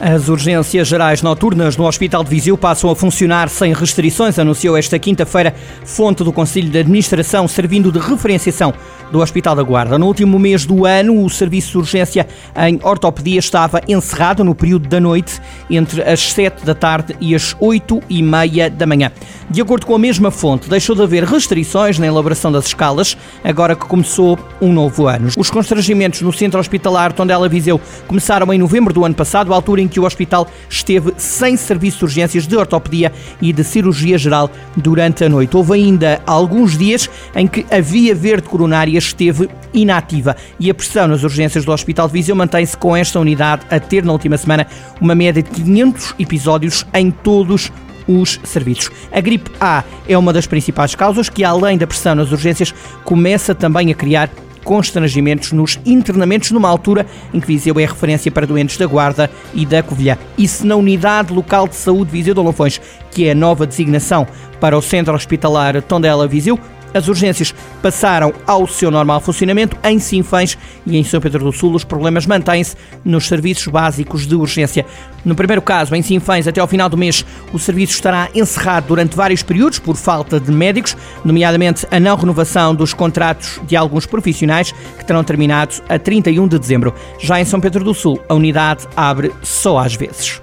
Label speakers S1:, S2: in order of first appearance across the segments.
S1: As urgências gerais noturnas no Hospital de Viseu passam a funcionar sem restrições, anunciou esta quinta-feira fonte do Conselho de Administração, servindo de referenciação do Hospital da Guarda. No último mês do ano, o serviço de urgência em ortopedia estava encerrado no período da noite, entre as 7 da tarde e as 8 e meia da manhã. De acordo com a mesma fonte, deixou de haver restrições na elaboração das escalas, agora que começou um novo ano. Os constrangimentos no centro hospitalar Tondela Viseu começaram em novembro do ano passado, à altura em que o hospital esteve sem serviço de urgências de ortopedia e de cirurgia geral durante a noite. Houve ainda alguns dias em que a via verde coronária esteve inativa e a pressão nas urgências do Hospital de Viseu mantém-se com esta unidade a ter na última semana uma média de 500 episódios em todos os serviços. A gripe A é uma das principais causas que, além da pressão nas urgências, começa também a criar constrangimentos nos internamentos numa altura em que Viseu é referência para doentes da Guarda e da Covilhã. Isso na Unidade Local de Saúde Viseu de Olofões, que é a nova designação para o Centro Hospitalar Tondela Viseu, as urgências passaram ao seu normal funcionamento em Sinfãs e em São Pedro do Sul. Os problemas mantêm-se nos serviços básicos de urgência. No primeiro caso, em Sinfãs, até ao final do mês, o serviço estará encerrado durante vários períodos por falta de médicos, nomeadamente a não renovação dos contratos de alguns profissionais que terão terminado a 31 de dezembro. Já em São Pedro do Sul, a unidade abre só às vezes.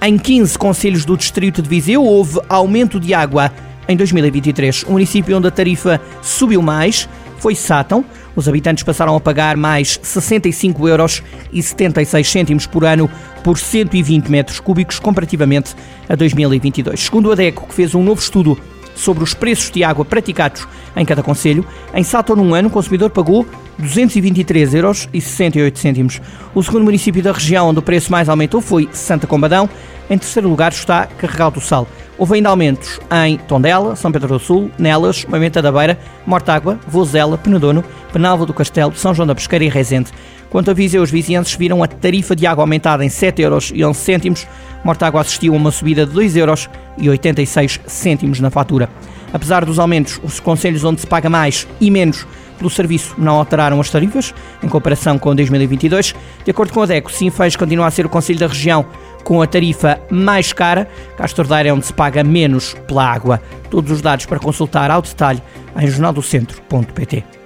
S1: Em 15 conselhos do distrito de Viseu houve aumento de água em 2023. O município onde a tarifa subiu mais foi Sátão. Os habitantes passaram a pagar mais 65 euros e 76 cêntimos por ano por 120 metros cúbicos comparativamente a 2022. Segundo o ADECO, que fez um novo estudo sobre os preços de água praticados em cada conselho, em Sátão num ano o consumidor pagou 223 euros e 68 cêntimos. O segundo município da região onde o preço mais aumentou foi Santa Combadão. Em terceiro lugar está Carregal do Sal. Houve ainda aumentos em Tondela, São Pedro do Sul, Nelas, Moimenta da Beira, Mortágua, Vozela, Penedono, Penalva do Castelo, São João da Pesqueira e Rezende. Quanto a Viseu, os vizinhenses viram a tarifa de água aumentada em 7 euros e 11 cêntimos. Mortágua assistiu a uma subida de 2 euros e 86 cêntimos na fatura. Apesar dos aumentos, os conselhos onde se paga mais e menos pelo serviço não alteraram as tarifas em comparação com 2022. De acordo com a DECO, Sinfãs continua a ser o conselho da região com a tarifa mais cara. Castor Daire é onde se paga menos pela água. Todos os dados para consultar ao detalhe em jornaldocentro.pt.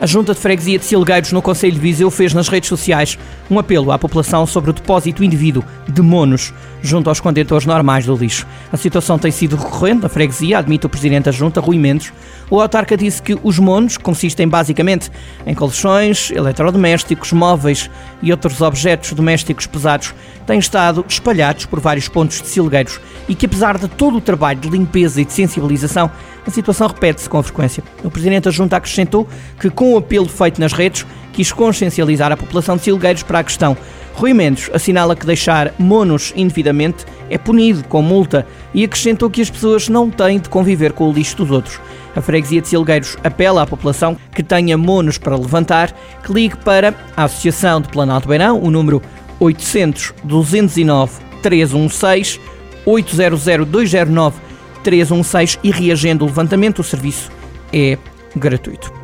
S1: A Junta de Freguesia de Silgueiros, no Conselho de Viseu, fez nas redes sociais um apelo à população sobre o depósito indivíduo de monos junto aos contentores normais do lixo. A situação tem sido recorrente na freguesia, admite o Presidente da Junta, Rui Mendes. O autarca disse que os monos consistem basicamente em colchões, eletrodomésticos, móveis e outros objetos domésticos pesados têm estado espalhados por vários pontos de Silgueiros e que, apesar de todo o trabalho de limpeza e de sensibilização, a situação repete-se com frequência. O Presidente da Junta acrescentou que, com o apelo feito nas redes, quis consciencializar a população de Silgueiros para a questão. Rui Mendes assinala que deixar monos indevidamente é punido com multa e acrescentou que as pessoas não têm de conviver com o lixo dos outros. A freguesia de Silgueiros apela à população que tenha monos para levantar que ligue para a Associação de Planalto Beirão, o número 800 209 316 800 209 316 e reagendo o levantamento, o serviço é gratuito.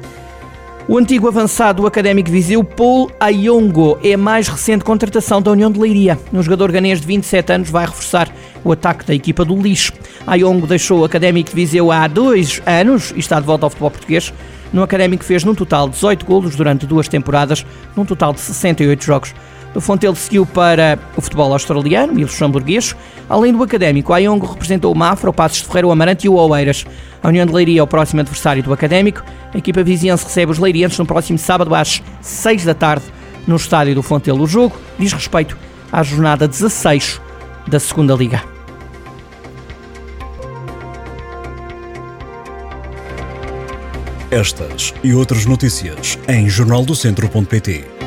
S1: O antigo avançado académico Viseu, Paul Ayongo, é a mais recente contratação da União de Leiria. Um jogador ganês de 27 anos vai reforçar o ataque da equipa do lixo. Ayongo deixou o académico de Viseu há dois anos e está de volta ao futebol português. No académico fez num total 18 golos durante duas temporadas, num total de 68 jogos. Do Fontelo seguiu para o futebol australiano e luxemburguês. Além do académico, a Iongo representou o Mafra, o Passos de Ferreira, o Amarante e o Oeiras. A União de Leiria é o próximo adversário do académico. A equipa viziense recebe os leiriantes no próximo sábado às 6 da tarde no estádio do Fontelo. O jogo diz respeito à jornada 16 da Segunda Liga.
S2: Estas e outras notícias em jornaldocentro.pt